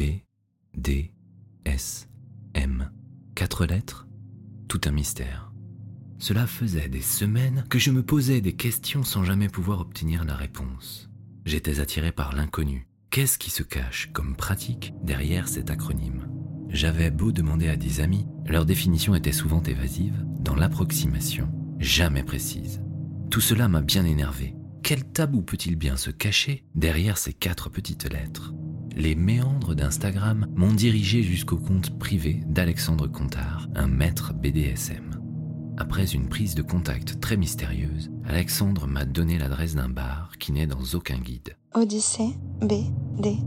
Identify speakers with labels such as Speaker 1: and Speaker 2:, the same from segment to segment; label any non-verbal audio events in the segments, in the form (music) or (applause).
Speaker 1: B, D, S, M. Quatre lettres Tout un mystère. Cela faisait des semaines que je me posais des questions sans jamais pouvoir obtenir la réponse. J'étais attiré par l'inconnu. Qu'est-ce qui se cache comme pratique derrière cet acronyme? J'avais beau demander à des amis, leur définition était souvent évasive, dans l'approximation, jamais précise. Tout cela m'a bien énervé. Quel tabou peut-il bien se cacher derrière ces quatre petites lettres? Les méandres d'Instagram m'ont dirigé jusqu'au compte privé d'Alexandre Contard, un maître BDSM. Après une prise de contact très mystérieuse, Alexandre m'a donné l'adresse d'un bar qui n'est dans aucun guide.
Speaker 2: Odyssée BDSM,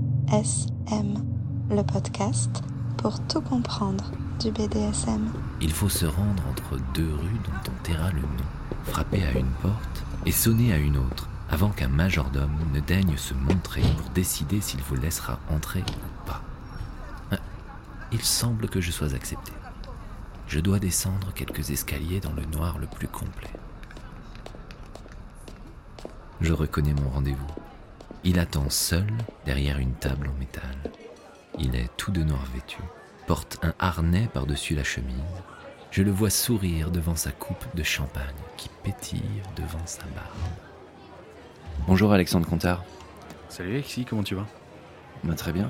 Speaker 2: le podcast pour tout comprendre du BDSM.
Speaker 1: Il faut se rendre entre deux rues dont on taira le nom, frapper à une porte et sonner à une autre, avant qu'un majordome ne daigne se montrer pour décider s'il vous laissera entrer ou pas. Ah, il semble que je sois accepté je dois descendre quelques escaliers dans le noir le plus complet. Je reconnais mon rendez-vous. Il attend seul derrière une table en métal. Il est tout de noir vêtu, porte un harnais par-dessus la chemise. Je le vois sourire devant sa coupe de champagne qui pétille devant sa barbe. Bonjour Alexandre Contard.
Speaker 3: Salut Alexis, comment tu vas?
Speaker 1: Bah, Très bien.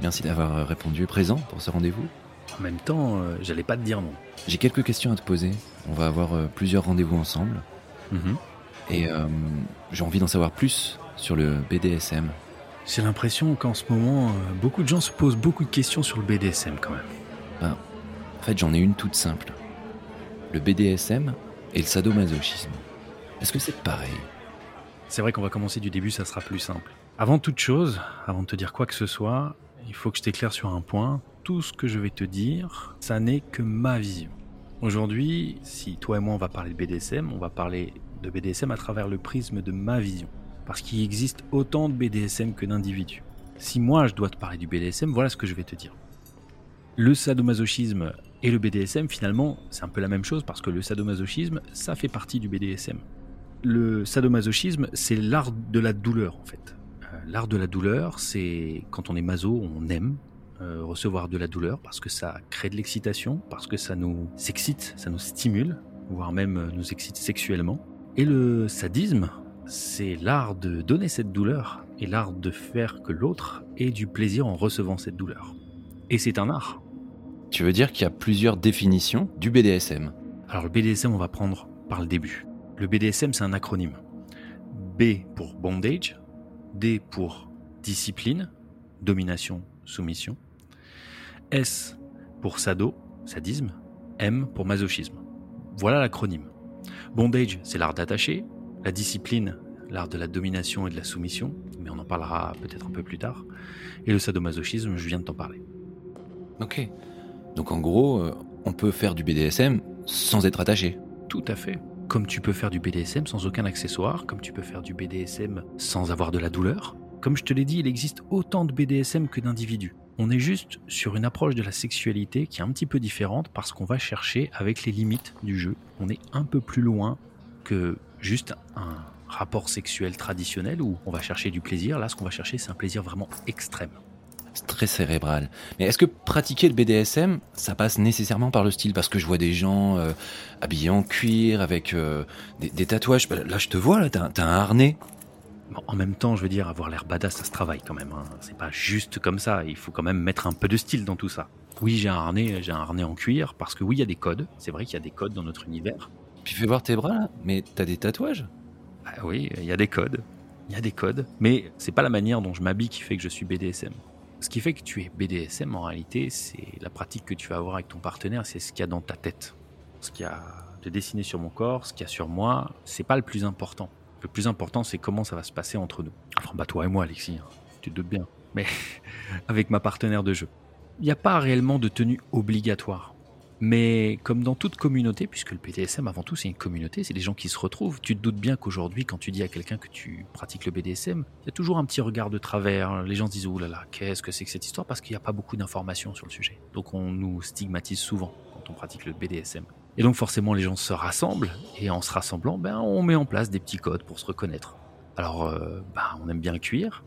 Speaker 1: Merci d'avoir répondu présent pour ce rendez-vous?
Speaker 3: En même temps, euh, j'allais pas te dire non.
Speaker 1: J'ai quelques questions à te poser. On va avoir euh, plusieurs rendez-vous ensemble.
Speaker 3: Mhm.
Speaker 1: Et euh, j'ai envie d'en savoir plus sur le BDSM.
Speaker 3: J'ai l'impression qu'en ce moment, beaucoup de gens se posent beaucoup de questions sur le BDSM quand même.
Speaker 1: Ben, en fait, j'en ai une toute simple. Le BDSM et le sadomasochisme. Est-ce que c'est pareil?
Speaker 3: C'est vrai qu'on va commencer du début, ça sera plus simple. Avant toute chose, avant de te dire quoi que ce soit, il faut que je t'éclaire sur un point tout ce que je vais te dire, ça n'est que ma vision. Aujourd'hui, si toi et moi on va parler de BDSM, on va parler de BDSM à travers le prisme de ma vision. Parce qu'il existe autant de BDSM que d'individus. Si moi je dois te parler du BDSM, voilà ce que je vais te dire. Le sadomasochisme et le BDSM, finalement, c'est un peu la même chose parce que le sadomasochisme, ça fait partie du BDSM. Le sadomasochisme, c'est l'art de la douleur en fait. Euh, l'art de la douleur, c'est quand on est maso, on aime, euh, recevoir de la douleur parce que ça crée de l'excitation, parce que ça nous excite, ça nous stimule, voire même euh, nous excite sexuellement. Et le sadisme, c'est l'art de donner cette douleur et l'art de faire que l'autre ait du plaisir en recevant cette douleur. Et c'est un art.
Speaker 1: Tu veux dire qu'il y a plusieurs définitions du BDSM
Speaker 3: Alors le BDSM, on va prendre par le début. Le BDSM, c'est un acronyme. B pour bondage, D pour discipline, domination, soumission, S pour sado, sadisme, M pour masochisme. Voilà l'acronyme. Bondage, c'est l'art d'attacher, la discipline, l'art de la domination et de la soumission, mais on en parlera peut-être un peu plus tard, et le sadomasochisme, je viens de t'en parler.
Speaker 1: Ok. Donc en gros, euh, on peut faire du BDSM sans être attaché.
Speaker 3: Tout à fait. Comme tu peux faire du BDSM sans aucun accessoire, comme tu peux faire du BDSM sans avoir de la douleur. Comme je te l'ai dit, il existe autant de BDSM que d'individus. On est juste sur une approche de la sexualité qui est un petit peu différente parce qu'on va chercher avec les limites du jeu. On est un peu plus loin que juste un rapport sexuel traditionnel où on va chercher du plaisir. Là, ce qu'on va chercher, c'est un plaisir vraiment extrême.
Speaker 1: Très cérébral. Mais est-ce que pratiquer le BDSM, ça passe nécessairement par le style? Parce que je vois des gens euh, habillés en cuir, avec euh, des, tatouages. Bah, là, je te vois, là, t'as un harnais
Speaker 3: en même temps, je veux dire, avoir l'air badass, ça se travaille quand même. Hein. C'est pas juste comme ça. Il faut quand même mettre un peu de style dans tout ça. Oui, j'ai un harnais, j'ai un harnais en cuir parce que oui, il y a des codes. C'est vrai qu'il y a des codes dans notre univers.
Speaker 1: Puis fais voir tes bras là. Mais t'as des tatouages?
Speaker 3: Bah Oui, il y a des codes. Il y a des codes. Mais c'est pas la manière dont je m'habille qui fait que je suis BDSM. Ce qui fait que tu es BDSM, en réalité, c'est la pratique que tu vas avoir avec ton partenaire, c'est ce qu'il y a dans ta tête. Ce qu'il y a de dessiné sur mon corps, ce qu'il y a sur moi, c'est pas le plus important. Le plus important, c'est comment ça va se passer entre nous. Enfin, bah toi et moi, Alexis, hein. tu te doutes bien. Mais (laughs) avec ma partenaire de jeu. Il n'y a pas réellement de tenue obligatoire. Mais comme dans toute communauté, puisque le BDSM avant tout c'est une communauté, c'est des gens qui se retrouvent, tu te doutes bien qu'aujourd'hui quand tu dis à quelqu'un que tu pratiques le BDSM, il y a toujours un petit regard de travers, les gens se disent oh là là, qu'est-ce que c'est que cette histoire? Parce qu'il n'y a pas beaucoup d'informations sur le sujet. Donc on nous stigmatise souvent quand on pratique le BDSM. Et donc forcément les gens se rassemblent et en se rassemblant, ben, on met en place des petits codes pour se reconnaître. Alors euh, ben, on aime bien le cuir,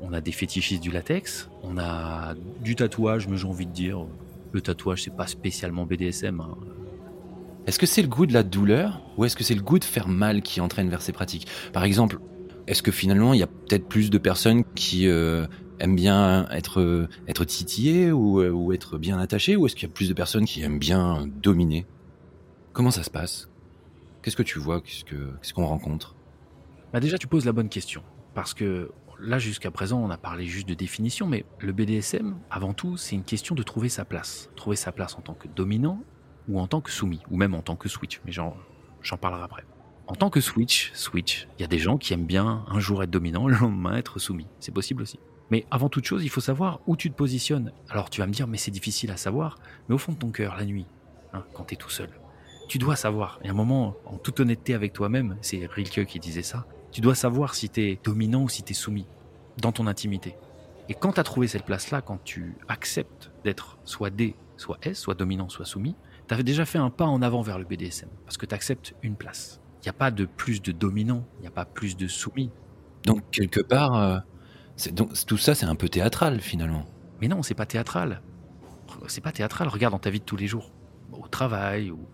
Speaker 3: on a des fétichistes du latex, on a du tatouage, mais j'ai envie de dire, le tatouage, c'est pas spécialement BDSM. hein.
Speaker 1: Est-ce que c'est le goût de la douleur ou est-ce que c'est le goût de faire mal qui entraîne vers ces pratiques? Par exemple, est-ce que finalement il y a peut-être plus de personnes qui euh, aiment bien être, euh, être titillées ou, euh, ou être bien attachées ou est-ce qu'il y a plus de personnes qui aiment bien dominer? Comment ça se passe? Qu'est-ce que tu vois? Qu'est-ce que- qu'est-ce qu'on rencontre?
Speaker 3: Bah déjà, tu poses la bonne question. Parce que là, jusqu'à présent, on a parlé juste de définition, mais le BDSM, avant tout, c'est une question de trouver sa place. Trouver sa place en tant que dominant ou en tant que soumis, ou même en tant que switch. Mais j'en, parlerai après. En tant que switch, switch, il y a des gens qui aiment bien un jour être dominant, le lendemain être soumis. C'est possible aussi. Mais avant toute chose, il faut savoir où tu te positionnes. Alors tu vas me dire, mais c'est difficile à savoir. Mais au fond de ton cœur, la nuit, hein, quand tu es tout seul, tu dois savoir. Et à un moment, en toute honnêteté avec toi-même, c'est Rilke qui disait ça, tu dois savoir si tu es dominant ou si tu es soumis dans ton intimité. Et quand tu as trouvé cette place-là, quand tu acceptes d'être soit D, soit S, soit dominant, soit soumis, tu avais déjà fait un pas en avant vers le BDSM, parce que tu acceptes une place. Il n'y a pas de plus de dominant, il n'y a pas plus de soumis.
Speaker 1: Donc quelque part, euh, donc, tout ça c'est un peu théâtral finalement.
Speaker 3: Mais non, c'est pas théâtral. C'est pas théâtral. Regarde dans ta vie de tous les jours, au travail ou,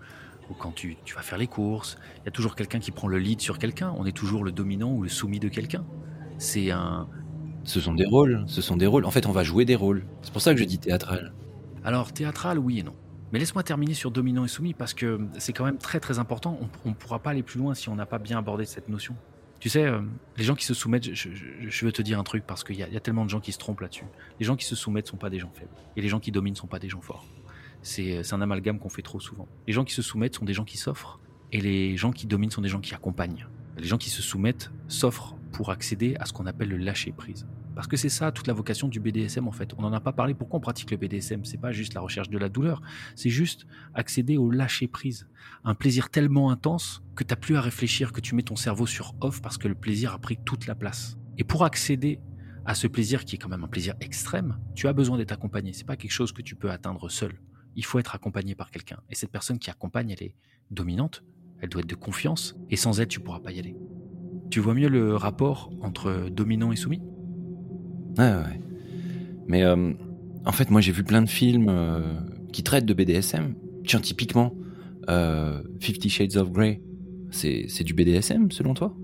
Speaker 3: ou quand tu, tu vas faire les courses. Il y a toujours quelqu'un qui prend le lead sur quelqu'un. On est toujours le dominant ou le soumis de quelqu'un. C'est un.
Speaker 1: Ce sont des rôles, ce sont des rôles. En fait, on va jouer des rôles. C'est pour ça que je dis théâtral.
Speaker 3: Alors théâtral, oui et non. Mais laisse-moi terminer sur dominant et soumis parce que c'est quand même très très important. On ne pourra pas aller plus loin si on n'a pas bien abordé cette notion. Tu sais, euh, les gens qui se soumettent, je, je- je veux te dire un truc parce qu'il y, a- il y a tellement de gens qui se trompent là-dessus. Les gens qui se soumettent sont pas des gens faibles. Et les gens qui dominent sont pas des gens forts. C'est c'est un amalgame qu'on fait trop souvent. Les gens qui se soumettent sont des gens qui s'offrent. Et les gens qui dominent sont des gens qui accompagnent. Les gens qui se soumettent s'offrent pour accéder à ce qu'on appelle le lâcher-prise. Parce que c'est ça toute la vocation du BDSM en fait. On n'en a pas parlé. Pourquoi on pratique le BDSM C'est pas juste la recherche de la douleur, c'est juste accéder au lâcher-prise. Un plaisir tellement intense que tu plus à réfléchir, que tu mets ton cerveau sur off parce que le plaisir a pris toute la place. Et pour accéder à ce plaisir qui est quand même un plaisir extrême, tu as besoin d'être accompagné. C'est pas quelque chose que tu peux atteindre seul. Il faut être accompagné par quelqu'un. Et cette personne qui accompagne, elle est dominante, elle doit être de confiance, et sans elle, tu pourras pas y aller. Tu vois mieux le rapport entre dominant et soumis?
Speaker 1: Ouais, ouais. Mais euh, en fait, moi j'ai vu plein de films euh, qui traitent de BDSM. Tiens, typiquement, euh, Fifty Shades of Grey, c'est c'est du BDSM selon toi?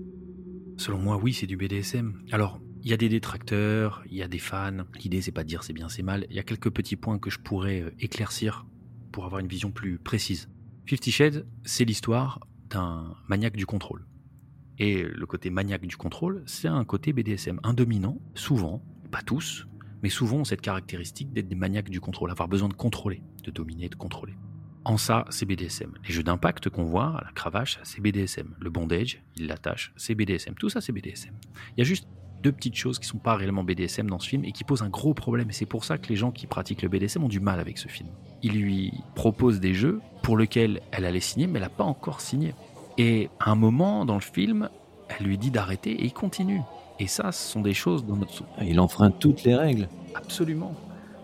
Speaker 3: Selon moi, oui, c'est du BDSM. Alors, il y a des détracteurs, il y a des fans. L'idée, c'est pas de dire c'est bien, c'est mal. Il y a quelques petits points que je pourrais euh, éclaircir pour avoir une vision plus précise. Fifty Shades, c'est l'histoire d'un maniaque du contrôle. Et le côté maniaque du contrôle, c'est un côté BDSM. Un dominant, souvent, pas tous, mais souvent cette caractéristique d'être des maniaques du contrôle, avoir besoin de contrôler, de dominer, de contrôler. En ça, c'est BDSM. Les jeux d'impact qu'on voit, la cravache, c'est BDSM. Le bondage, il l'attache, c'est BDSM. Tout ça, c'est BDSM. Il y a juste deux petites choses qui sont pas réellement BDSM dans ce film et qui posent un gros problème. Et c'est pour ça que les gens qui pratiquent le BDSM ont du mal avec ce film. Il lui propose des jeux pour lesquels elle allait signer, mais elle n'a pas encore signé. Et à un moment dans le film, elle lui dit d'arrêter et il continue. Et ça, ce sont des choses dans notre
Speaker 1: Il enfreint toutes les règles.
Speaker 3: Absolument.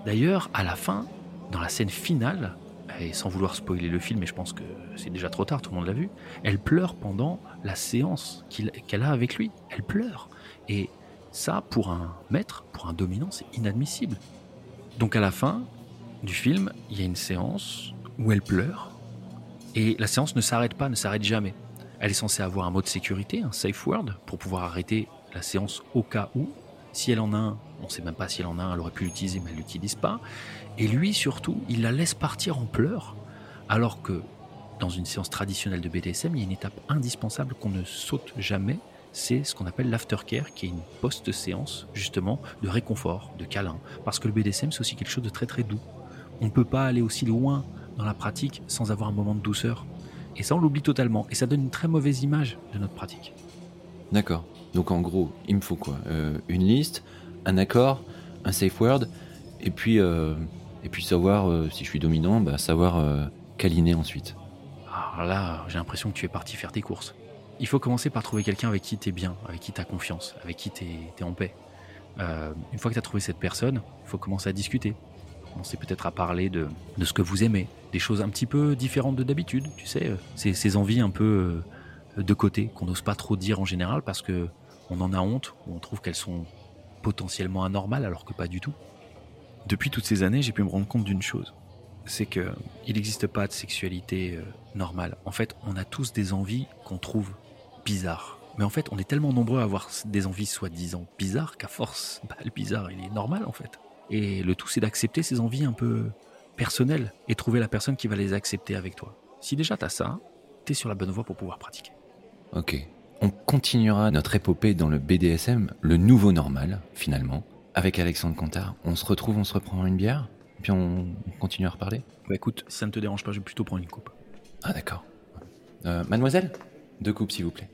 Speaker 3: D'ailleurs, à la fin, dans la scène finale, et sans vouloir spoiler le film, mais je pense que c'est déjà trop tard, tout le monde l'a vu, elle pleure pendant la séance qu'elle a avec lui. Elle pleure. Et ça, pour un maître, pour un dominant, c'est inadmissible. Donc à la fin du film, il y a une séance où elle pleure, et la séance ne s'arrête pas, ne s'arrête jamais. Elle est censée avoir un mot de sécurité, un safe word, pour pouvoir arrêter la séance au cas où. Si elle en a un, on ne sait même pas si elle en a un, elle aurait pu l'utiliser, mais elle l'utilise pas. Et lui, surtout, il la laisse partir en pleurs, alors que dans une séance traditionnelle de BDSM, il y a une étape indispensable qu'on ne saute jamais, c'est ce qu'on appelle l'aftercare, qui est une post-séance, justement, de réconfort, de câlin. Parce que le BDSM, c'est aussi quelque chose de très très doux. On ne peut pas aller aussi loin dans la pratique sans avoir un moment de douceur. Et ça, on l'oublie totalement. Et ça donne une très mauvaise image de notre pratique.
Speaker 1: D'accord. Donc en gros, il me faut quoi? Euh, Une liste, un accord, un safe word, et puis, euh, et puis savoir euh, si je suis dominant, bah, savoir câliner ensuite.
Speaker 3: Alors là, j'ai l'impression que tu es parti faire tes courses. Il faut commencer par trouver quelqu'un avec qui tu es bien, avec qui tu as confiance, avec qui tu es, en paix. Euh, une fois que tu as trouvé cette personne, il faut commencer à discuter. Commencer peut-être à parler de, de ce que vous aimez, des choses un petit peu différentes de d'habitude, tu sais, euh, ces, ces envies un peu euh, de côté qu'on n'ose pas trop dire en général parce que on en a honte ou on trouve qu'elles sont potentiellement anormal alors que pas du tout. Depuis toutes ces années, j'ai pu me rendre compte d'une chose. C'est que il n'existe pas de sexualité normale. En fait, on a tous des envies qu'on trouve bizarres. Mais en fait, on est tellement nombreux à avoir des envies soi-disant bizarres qu'à force, (laughs) bah, le bizarre, il est normal en fait. Et le tout, c'est d'accepter ces envies un peu personnelles et trouver la personne qui va les accepter avec toi. Si déjà t'as ça, t'es sur la bonne voie pour pouvoir pratiquer.
Speaker 1: Ok. On continuera notre épopée dans le BDSM, le nouveau normal, finalement, avec Alexandre Contard. On se retrouve, on se reprend une bière, puis on continue à reparler?
Speaker 3: Bah écoute, si ça ne te dérange pas, je vais plutôt prendre une coupe.
Speaker 1: Ah d'accord. Euh, mademoiselle? Deux coupes, s'il vous plaît.